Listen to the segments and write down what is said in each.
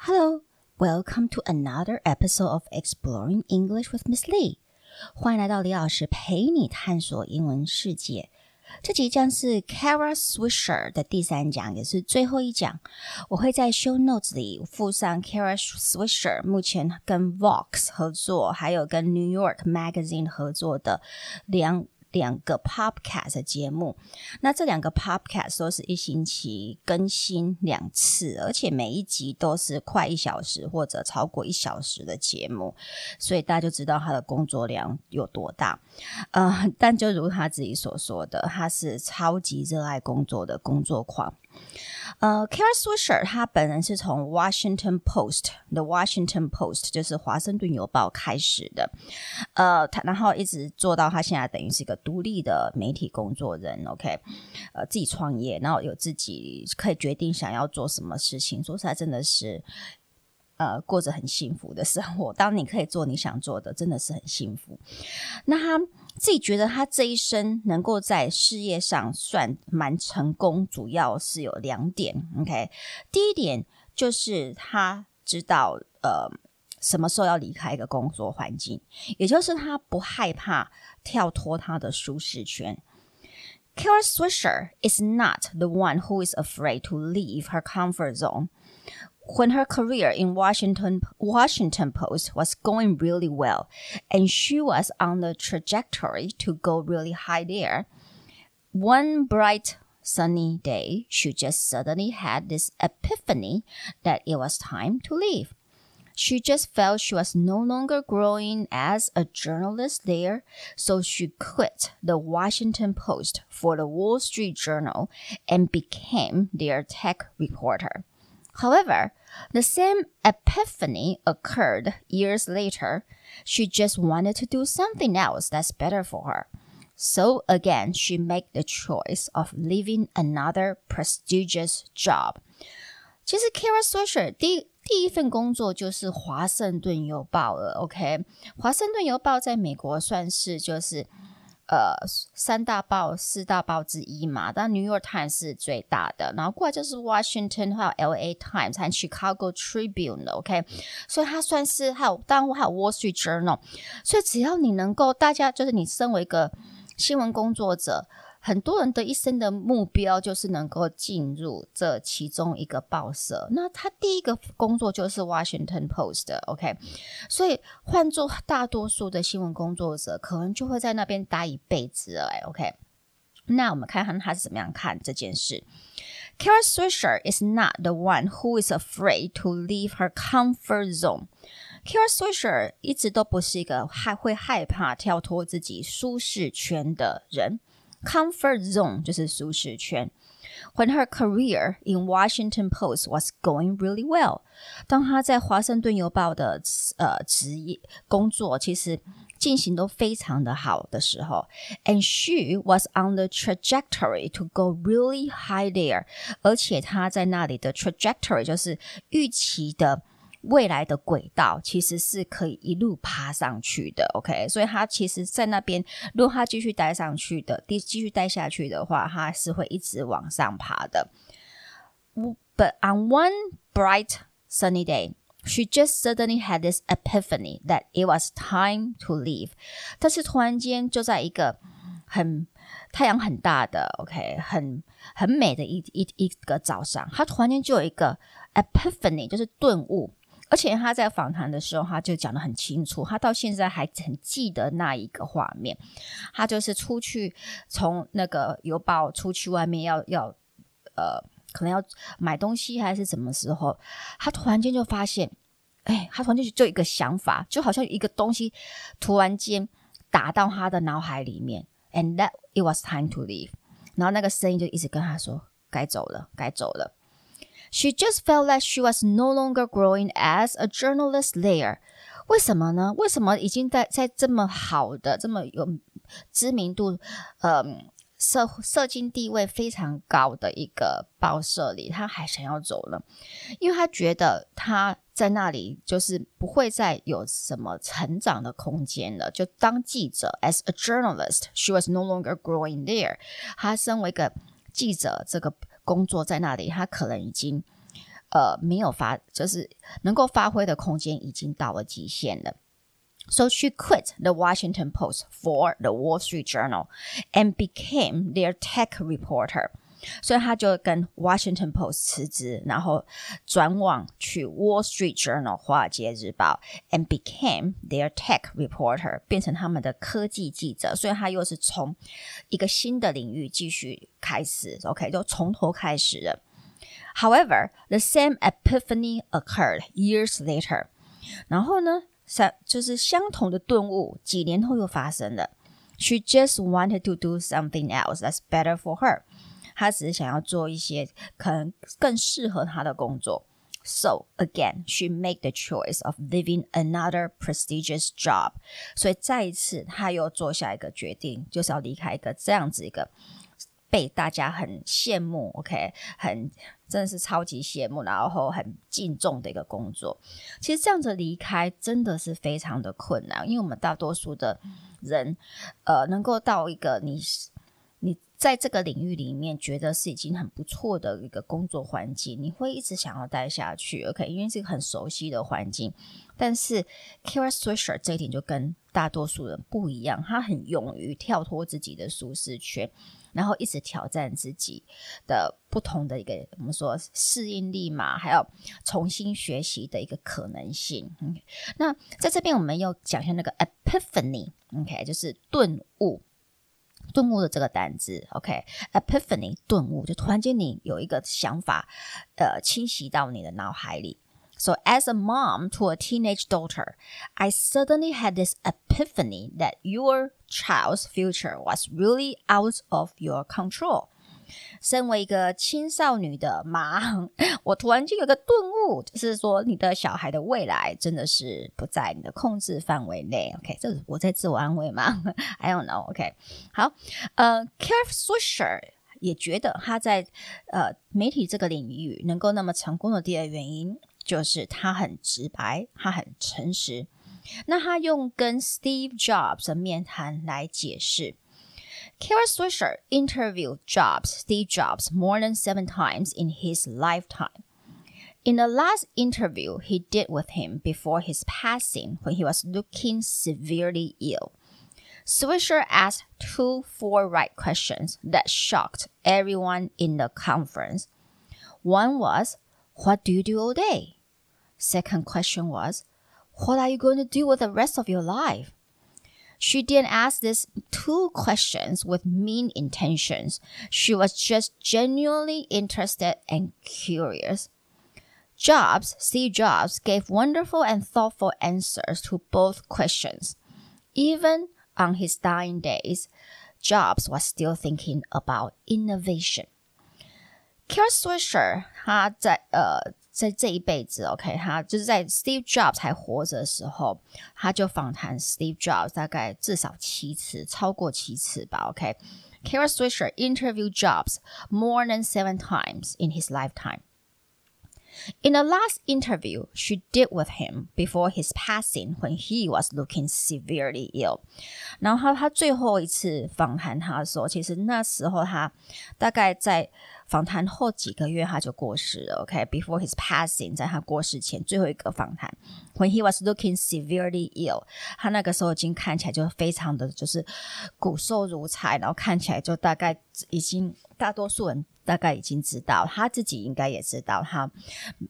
Hello, welcome to another episode of Exploring English with Miss Lee. 欢迎来到李老师陪你探索英文世界。这集将是 Kara Swisher 的第三讲，也是最后一讲。我会在 Show Notes 里附上 Kara Swisher 目前跟 Vox 合作，还有跟 New York Magazine 合作的两。 两个 podcast 节目，那这两个 podcast 都是一星期更新两次，而且每一集都是快一小时或者超过一小时的节目，所以大家就知道他的工作量有多大。呃，但就如他自己所说的，他是超级热爱工作的工作狂。呃，Kara Swisher 他本人是从 Washington Post，The Washington Post 就是华盛顿邮报开始的，呃，他然后一直做到他现在等于是一个独立的媒体工作人，OK，呃，自己创业，然后有自己可以决定想要做什么事情，说实在真的是。呃，过着很幸福的生活。当你可以做你想做的，真的是很幸福。那他自己觉得，他这一生能够在事业上算蛮成功，主要是有两点。OK，第一点就是他知道，呃，什么时候要离开一个工作环境，也就是他不害怕跳脱他的舒适圈。Kara Swisher is not the one who is afraid to leave her comfort zone. When her career in Washington Washington Post was going really well, and she was on the trajectory to go really high there, one bright sunny day, she just suddenly had this epiphany that it was time to leave. She just felt she was no longer growing as a journalist there, so she quit the Washington Post for the Wall Street Journal and became their tech reporter. However, the same epiphany occurred years later. She just wanted to do something else that's better for her. So again, she made the choice of leaving another prestigious job. 其实 Kara Swisher 第 第一份工作就是华盛顿邮报了。OK，华盛顿邮报在美国算是就是。呃，三大报、四大报之一嘛，但 New York Times 是最大的，然后过来就是 Washington，还有 LA Times 和 Chicago Tribune，OK，所以它算是还有，当然还有 Wall Street Journal，所以只要你能够，大家就是你身为一个新闻工作者。很多人的一生的目标就是能够进入这其中一个报社。那他第一个工作就是 Washington Post，OK？所以换做大多数的新闻工作者，可能就会在那边待一辈子了，OK？那我们看看他是怎么样看这件事。Kara Swisher is not the one who is afraid to leave her comfort zone. Kara Swisher 一直都不是一个害会害怕跳脱自己舒适圈的人。Comfort zone 就是舒适圈。When her career in Washington Post was going really well，当她在华盛顿邮报的呃职业工作其实进行都非常的好的时候，and she was on the trajectory to go really high there，而且她在那里的 trajectory 就是预期的。 未来的轨道其实是可以一路爬上去的，OK？所以他其实，在那边，如果他继续待上去的，继继续待下去的话，他是会一直往上爬的。But on one bright sunny day, she just suddenly had this epiphany that it was time to leave。但是突然间，就在一个很太阳很大的，OK，很很美的一一一个早上，他突然间就有一个 epiphany，就是顿悟。而且他在访谈的时候，他就讲得很清楚，他到现在还很记得那一个画面。他就是出去从那个邮报出去外面要要呃，可能要买东西还是什么时候，他突然间就发现，哎，他突然间就就一个想法，就好像一个东西突然间打到他的脑海里面，and that it was time to leave。然后那个声音就一直跟他说，该走了，该走了。She just felt like she was no longer growing as a journalist there。为什么呢？为什么已经在在这么好的、这么有知名度、呃，社社经地位非常高的一个报社里，她还想要走呢？因为她觉得她在那里就是不会再有什么成长的空间了。就当记者，as a journalist，she was no longer growing there。她身为一个记者，这个。 工作在那里，他可能已经 呃没有发，就是能够发挥的空间已经到了极限了。So she quit the Washington Post for the Wall Street Journal and became their tech reporter. 所以他就跟 Washington Post 辞职，然后转往去 Wall Street Journal 华尔街日报，and became their tech reporter，变成他们的科技记者。所以他又是从一个新的领域继续开始，OK，就从头开始了。However, the same epiphany occurred years later。然后呢，相就是相同的顿悟，几年后又发生了。She just wanted to do something else that's better for her。 他只是想要做一些可能更适合他的工作。So again, she made the choice of leaving another prestigious job。所以再一次，他又做下一个决定，就是要离开一个这样子一个。被大家很羡慕，OK，很真的是超级羡慕，然后很敬重的一个工作。其实这样子离开真的是非常的困难，因为我们大多数的人，呃，能够到一个你在这个领域里面觉得是已经很不错的一个工作环境，你会一直想要待下去，OK，因为是一个很熟悉的环境。但是 Kara Swisher 这一点就跟大多数人不一样，他很勇于跳脱自己的舒适圈。然后一直挑战自己的不同的一个我们说适应力嘛，还有重新学习的一个可能性。OK？那在这边我们要讲一下那个 epiphany，OK，就是顿悟，顿悟的这个单字，OK，epiphany，okay? 顿悟，就突然间你有一个想法，呃，侵袭到你的脑海里。So as a mom to a teenage daughter, I suddenly had this epiphany that your child's future was really out of your control. 身为一个青少女的妈，我突然间有个顿悟，就是说你的小孩的未来真的是不在你的控制范围内。OK，这是我在自我安慰吗？I don't know。OK，好，呃，Kara Swisher 也觉得他在呃媒体这个领域能够那么成功的第二原因。就是他很直白，他很诚实。那他用跟 Steve Jobs 的面谈来解释。Kara Swisher interviewed Jobs, Steve Jobs, more than seven times in his lifetime. In the last interview he did with him before his passing, when he was looking severely ill, Swisher asked two forthright questions that shocked everyone in the conference. One was, What do you do all day? Second question was, What are you going to do with the rest of your life? She didn't ask these two questions with mean intentions. She was just genuinely interested and curious. Jobs, Steve Jobs, gave wonderful and thoughtful answers to both questions. Even on his dying days, Jobs was still thinking about innovation. Kara Swisher 他在呃 在这一辈子，OK，他就是在 Steve Jobs 还活着的时候，他就访谈 Steve Jobs 大概至少七次，超过七次吧，OK。Kara Swisher interviewed Jobs more than seven times in his lifetime. In the last interview she did with him before his passing, when he was looking severely ill，然后他他最后一次访谈他的时候，其实那时候他大概在 访谈后几个月他就过世了。OK，before、okay? his passing，在他过世前最后一个访谈，when he was looking severely ill，他那个时候已经看起来就非常的就是骨瘦如柴，然后看起来就大概已经大多数人。大概已经知道，他自己应该也知道，他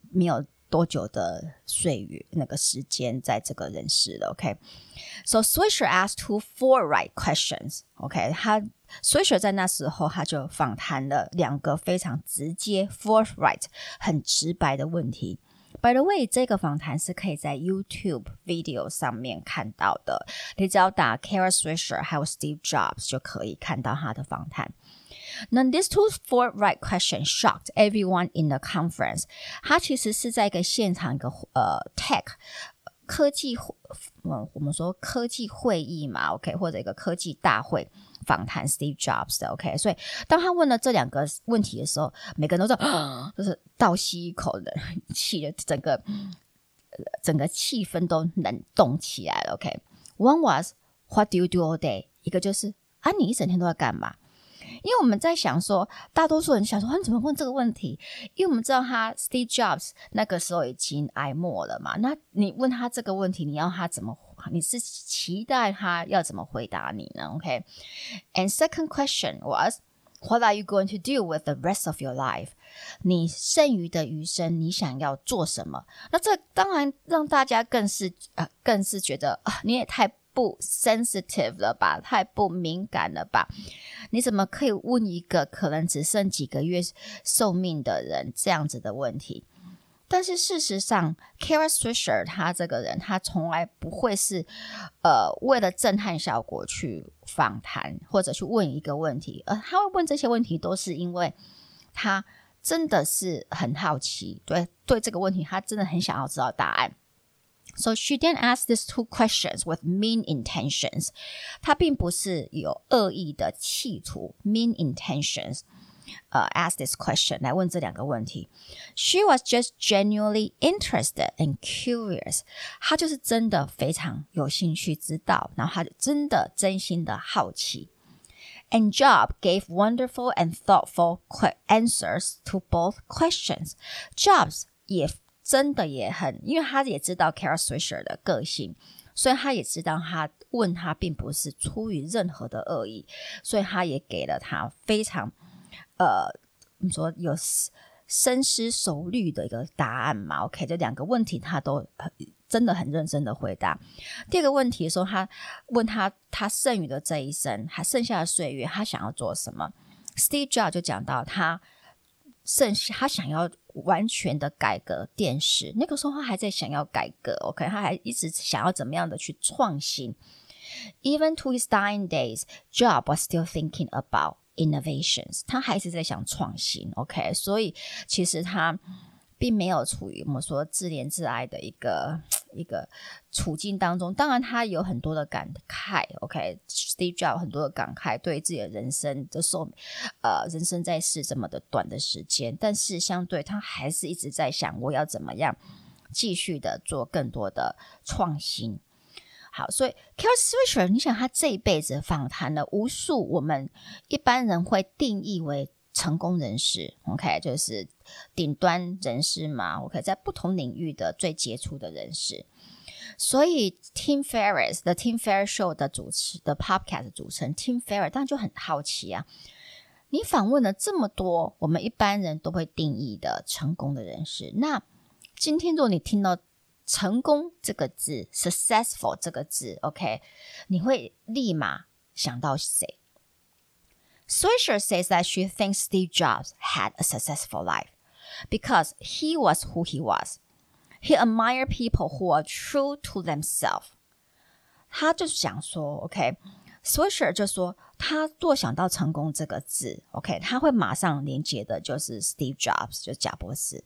没有多久的岁月那个时间在这个人世了。OK，so Swisher asked two forthright questions。OK，他 Swisher 在那时候他就访谈了两个非常直接 forthright 很直白的问题。By the way，这个访谈是可以在 YouTube video 上面看到的，你只要打 Kara Swisher 还有 Steve Jobs 就可以看到他的访谈。那 these two forthright questions shocked everyone in the conference。他其实是在一个现场一个呃 tech 科技，嗯，我们说科技会议嘛，OK，或者一个科技大会访谈 Steve Jobs 的，OK。所以当他问了这两个问题的时候，每个人都说，就是倒吸一口冷气的，整个整个气氛都冷冻起来了，OK。One was What do you do all day？一个就是啊，你一整天都在干嘛？因为我们在想说，大多数人想说，你怎么问这个问题？因为我们知道他 Steve Jobs 那个时候已经挨末了嘛。那你问他这个问题，你要他怎么？你是期待他要怎么回答你呢？OK？And、second question was, What are you going to do with the rest of your life？你剩余的余生，你想要做什么？那这当然让大家更是呃，更是觉得啊，你也太。不 sensitive 了吧？太不敏感了吧？你怎么可以问一个可能只剩几个月寿命的人这样子的问题？但是事实上，Kara Swisher 他这个人，他从来不会是呃为了震撼效果去访谈或者去问一个问题，而他会问这些问题，都是因为他真的是很好奇，对对这个问题，他真的很想要知道答案。So she didn't ask these two questions with mean intentions. 她并不是有恶意的企图，mean intentions，呃、uh,，ask this question 来问这两个问题。She was just genuinely interested and curious. 她就是真的非常有兴趣知道，然后她就真的真心的好奇。And Job gave wonderful and thoughtful answers to both questions. Jobs 也。真的也很，因为他也知道 Kara Swisher 的个性，所以他也知道他问他并不是出于任何的恶意，所以他也给了他非常 呃，你说有深思熟虑的一个答案嘛？OK，这两个问题他都真的很认真的回答。第二个问题的时候，他问他他剩余的这一生，还剩下的岁月，他想要做什么？Steve Jobs 就讲到他剩下他想要。完全的改革电视，那个时候他还在想要改革，OK，他还一直想要怎么样的去创新。Even to his dying days, Job was still thinking about innovations。他还是在想创新，OK，所以其实他。并没有处于我们说自怜自哀的一个一个处境当中，当然他有很多的感慨。OK，Steve Jobs 很多的感慨，对自己的人生的寿，呃，人生在世这么的短的时间，但是相对他还是一直在想，我要怎么样继续的做更多的创新。好，所以 Kara Swisher，你想他这一辈子访谈了无数我们一般人会定义为。成功人士，OK，就是顶端人士嘛，OK，在不同领域的最杰出的人士。所以，Tim Ferriss 的 Tim Ferriss Show 的主持的 Podcast 主持人 Tim Ferriss 当然就很好奇啊，你访问了这么多我们一般人都会定义的成功的人士，那今天如果你听到成功这个字，successful 这个字，OK，你会立马想到谁？Swisher says that she thinks Steve Jobs had a successful life because he was who he was. He admired people who are true to themselves. 他就想说，OK，Swisher、okay? 就说他若想到成功这个字，OK，他会马上连接的就是 Steve Jobs，就贾伯斯，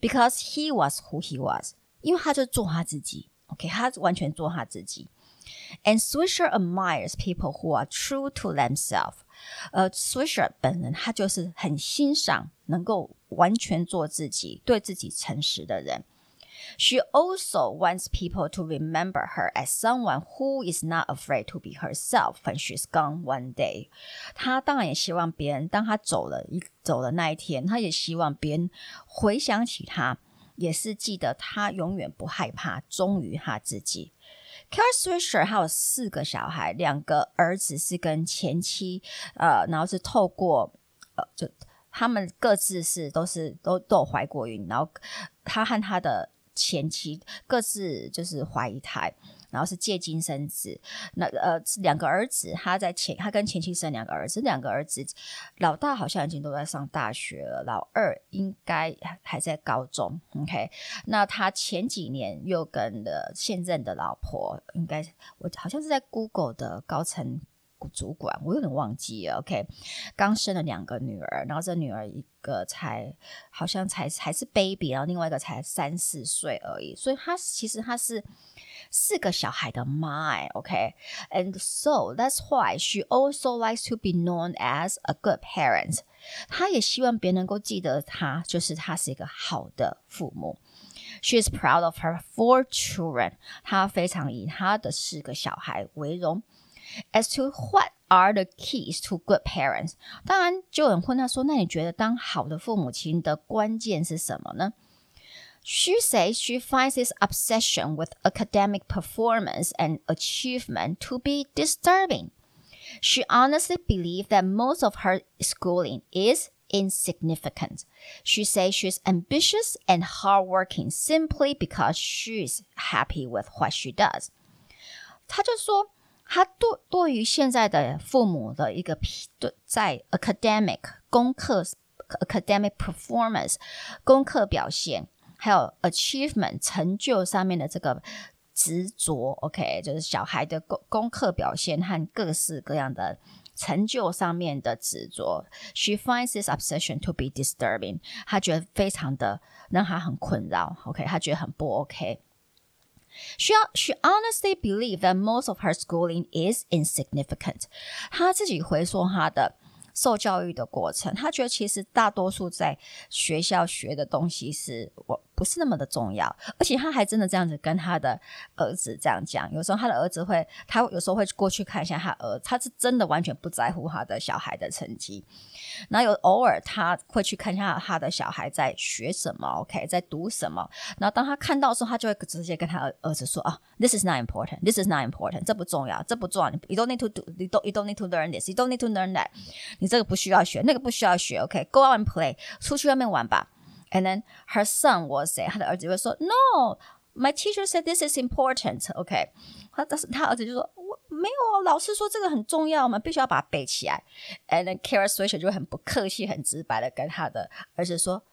because he was who he was， 因为他就做他自己，OK，他完全做他自己。And Swisher admires people who are true to themselves. 呃，Swisher 本人他就是很欣赏能够完全做自己、对自己诚实的人。She also wants people to remember her as someone who is not afraid to be herself when she's gone one day。她当然也希望别人当她走了一走了那一天，她也希望别人回想起她， 也是记得他永远不害怕，忠于他自己。Kara Swisher 还有四个小孩，两个儿子是跟前妻，呃，然后是透过，呃，就他们各自是都是都都有怀过孕，然后他和他的前妻各自就是怀一胎。然后是借精生子，那呃两个儿子，他在前他跟前妻生两个儿子，两个儿子老大好像已经都在上大学了，老二应该还在高中。OK，那他前几年又跟了现任的老婆，应该我好像是在 Google 的高层主管，我有点忘记了。OK，刚生了两个女儿，然后这女儿一个才好像才还是 baby，然后另外一个才三四岁而已，所以她其实她是。四个小孩的妈，OK，and、so that's why she also likes to be known as a good parent。她也希望别人能够记得她，就是她是一个好的父母。She is proud of her four children。她非常以她的四个小孩为荣。As to what are the keys to good parents。当然，就有人问他说：“那你觉得当好的父母亲的关键是什么呢？” She says she finds this obsession with academic performance and achievement to be disturbing. She honestly believes that most of her schooling is insignificant. She says she's ambitious and hardworking simply because she's happy with what she does. 她就说， 他对对于现在的父母的一个对在 academic 功课 academic performance 功课表现，还有 achievement 成就上面的这个执着，OK，就是小孩的功功课表现和各式各样的。成就上面的执着，She finds this obsession to be disturbing。她觉得非常的让她很困扰。OK，她觉得很不 OK。She she honestly believes that most of her schooling is insignificant。她自己回溯她的受教育的过程，她觉得其实大多数在学校学的东西是我。不是那么的重要，而且他还真的这样子跟他的儿子这样讲。有时候他的儿子会，他有时候会过去看一下他儿，他是真的完全不在乎他的小孩的成绩。然后有偶尔他会去看一下他的小孩在学什么，OK，在读什么。然后当他看到的时候，他就会直接跟他儿子说：“啊，This is not important. This is not important. 这不重要，这不重要。You don't need to do. You don't. You don't need to learn this. You don't need to learn that. 你这个不需要学，那个不需要学。OK，Go out and play. 出去外面玩吧。” And then her son was say，他的儿子会说，No，my teacher said this is important。OK，他但是他儿子就说，我没有啊，老师说这个很重要嘛，必须要把它背起来。And then Kara Swisher 就很不客气、很直白的跟他的儿子说，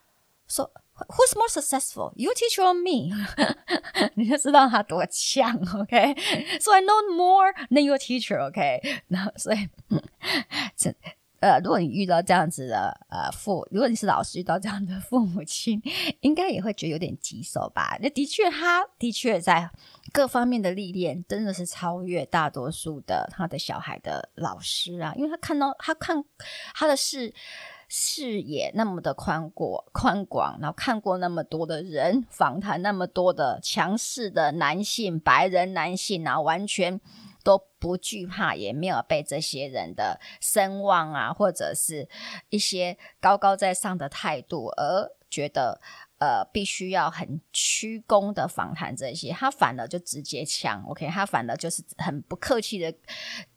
说 Who's more successful, your teacher or me？你就知道他多强。OK，So I know more than your teacher。OK，然后所以这。 呃，如果你遇到这样子的呃父，如果你是老师遇到这样的父母亲，应该也会觉得有点棘手吧？那的确，他的确在各方面的历练真的是超越大多数的他的小孩的老师啊，因为他看到他看他的视视野那么的宽阔宽广，然后看过那么多的人，访谈那么多的强势的男性白人男性，然后完全。都不惧怕，也没有被这些人的声望啊，或者是一些高高在上的态度而觉得呃必须要很屈躬的访谈这些，他反而就直接呛，OK，他反而就是很不客气的。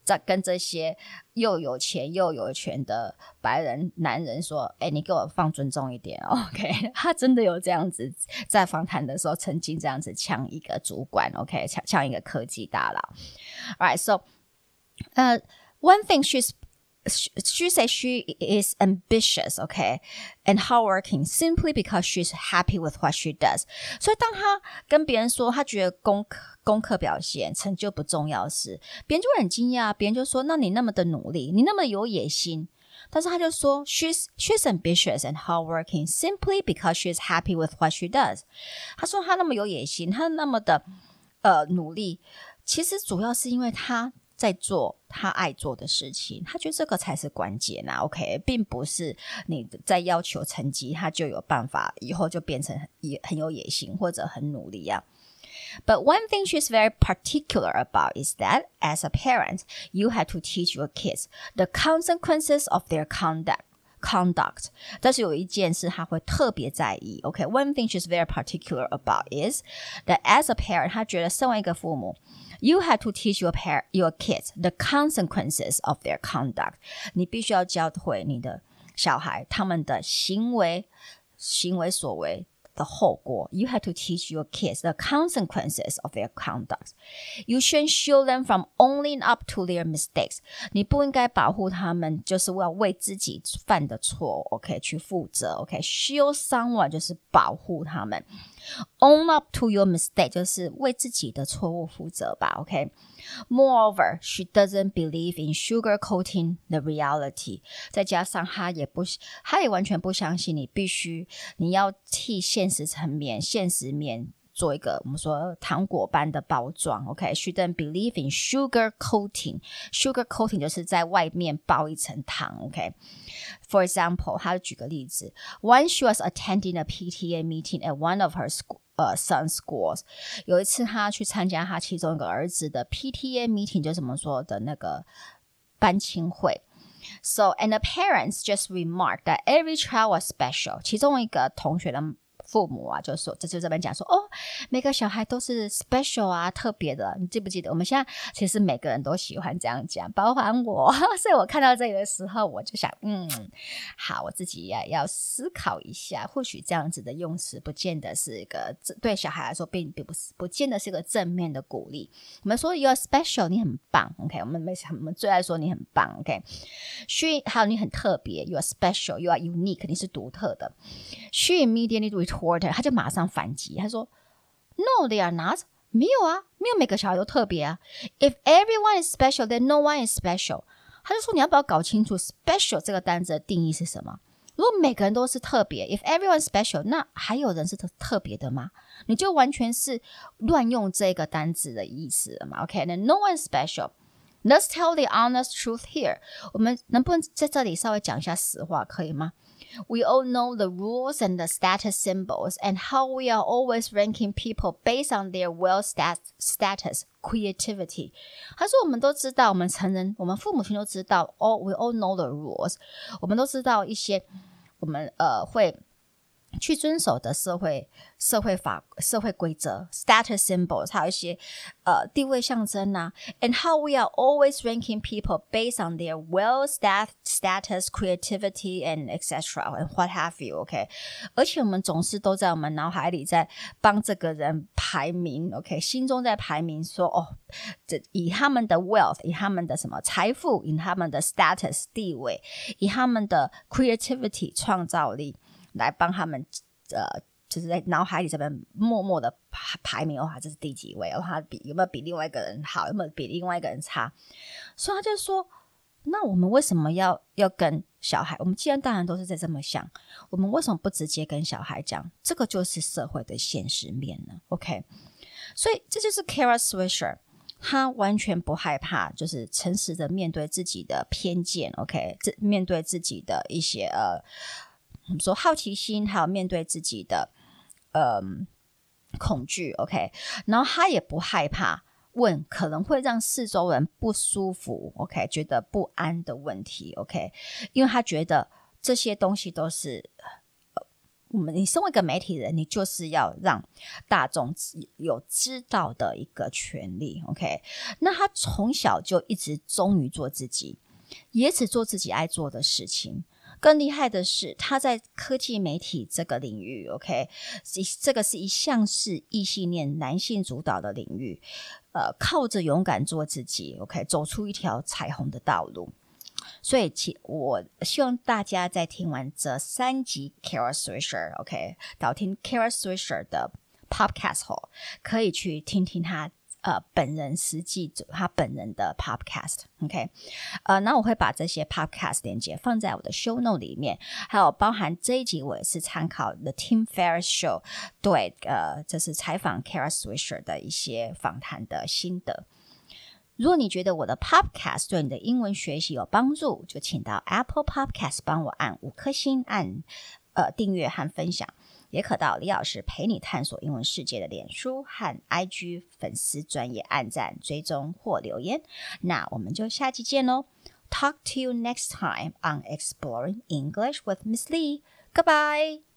在跟这些又有钱又有权的白人男人说：“哎、你给我放尊重一点，OK？” 他真的有这样子在访谈的时候曾经这样子呛一个主管，OK？呛呛一个科技大佬。Alright，so，呃，one thing she's She says she is ambitious, okay, and hardworking simply because she's happy with what she does. 所以当她跟别人说她觉得功课功课表现成就不重要时，别人就会很惊讶。别人就说：“那你那么的努力，你那么有野心。”但是他就说：“She's she's ambitious and hardworking simply because she's happy with what she does。”他说他那么有野心，他那么的呃努力，其实主要是因为他。在做他爱做的事情，他觉得这个才是关键呐。OK，并不是你在要求成绩，他就有办法以后就变成也很有野心或者很努力啊。But one thing she's very particular about is that as a parent, you have to teach your kids the consequences of their conduct. Conduct，但是有一件事他会特别在意。OK，one thing she's very particular about is that as a parent，他觉得身为一个父母。You have to teach your parent, your kids the consequences of their conduct. 你必须要教会你的小孩他们的行为、行为所为。 的后果，You have to teach your kids the consequences of their conduct. You shouldn't shield them from owning up to their mistakes. 你不应该保护他们，就是要为自己犯的错，OK，去负责，OK，shield someone 就是保护他们 ，own up to your mistake 就是为自己的错误负责吧，OK。Moreover, she doesn't believe in sugarcoating the reality. 再加上她也不，她也完全不相信你必须，你要替现实层面、现实面做一个我们说糖果般的包装。OK，she doesn't believe in sugarcoating. Sugarcoating 就是在外面包一层糖。OK，for example，她举个例子，Once she was attending a PTA meeting at one of her school. 呃，son schools，有一次他去参加他其中一个儿子的 PTA meeting，就怎么说的那个 班亲会。So and the parents just remarked that every child was special。其中一个同学的。 父母啊，就说，这就这边讲说，哦，每个小孩都是 special 啊，特别的。你记不记得？我们现在其实每个人都喜欢这样讲，包含我。所以我看到这里的时候，我就想，嗯，好，我自己也要思考一下，或许这样子的用词，不见得是一个对小孩来说，并并不是，不见得是一个正面的鼓励。我们说 you are special，你很棒，OK？我们没我们最爱说你很棒，OK？she 还有你很特别，you are special，you are unique，你是独特的。she immediately returned。他就马上反击，他说：“No, they are not。没有啊，没有每个小孩都特别啊。If everyone is special, then no one is special。”他就说：“你要不要搞清楚 ‘special’ 这个单词的定义是什么？如果每个人都是特别，if everyone is special，那还有人是特特别的吗？你就完全是乱用这个单词的意思了嘛？OK，那 no one is special。Let's tell the honest truth here。我们能不能在这里稍微讲一下实话，可以吗？” We all know the rules and the status symbols and how we are always ranking people based on their wealth stat status creativity。他说：“我们都知道，我们成人，我们父母亲都知道。All we all know the rules。我们都知道一些，我们呃会。” 去遵守的社会社会法社会规则 status symbols，还有一些呃地位象征呐、啊。And how we are always ranking people based on their wealth, stat status, creativity, and etc. and what have you. OK，而且我们总是都在我们脑海里在帮这个人排名。OK，心中在排名说哦，这以他们的 wealth，以他们的什么财富，以他们的 status 地位，以他们的 creativity 创造力。 来帮他们，呃，就是在脑海里这边默默的排排名，哇，这是第几位？哦，他比有没有比另外一个人好？有没有比另外一个人差？所以他就说，那我们为什么要要跟小孩？我们既然当然都是在这么想，我们为什么不直接跟小孩讲？这个就是社会的现实面呢？OK，所以这就是 Kara Swisher，他完全不害怕，就是诚实的面对自己的偏见。OK，这面对自己的一些呃。我们说好奇心，还有面对自己的嗯恐惧，OK，然后他也不害怕问可能会让四周人不舒服，OK，觉得不安的问题，OK，因为他觉得这些东西都是我们你身为一个媒体人，你就是要让大众有知道的一个权利，OK，那他从小就一直忠于做自己，也只做自己爱做的事情。更厉害的是，他在科技媒体这个领域，OK，这个是一向是异性恋男性主导的领域，呃，靠着勇敢做自己，OK，走出一条彩虹的道路。所以，其我希望大家在听完这三集 Kara Swisher，OK，导听 Kara Swisher 的 Podcast 后，可以去听听他。呃，本人实际他本人的 podcast，OK，呃，那我会把这些 podcast 连接放在我的 show note 里面，还有包含这一集我也是参考 The Tim Ferriss Show，对，呃，这是采访 Kara Swisher 的一些访谈的心得。如果你觉得我的 podcast 对你的英文学习有帮助，就请到 Apple Podcast 帮我按五颗星，按呃订阅和分享。也可到李老师陪你探索英文世界的脸书和 IG 粉丝专业按赞、追踪或留言。那我们就下期见喽！Talk to you next time on Exploring English with Miss Lee. Goodbye.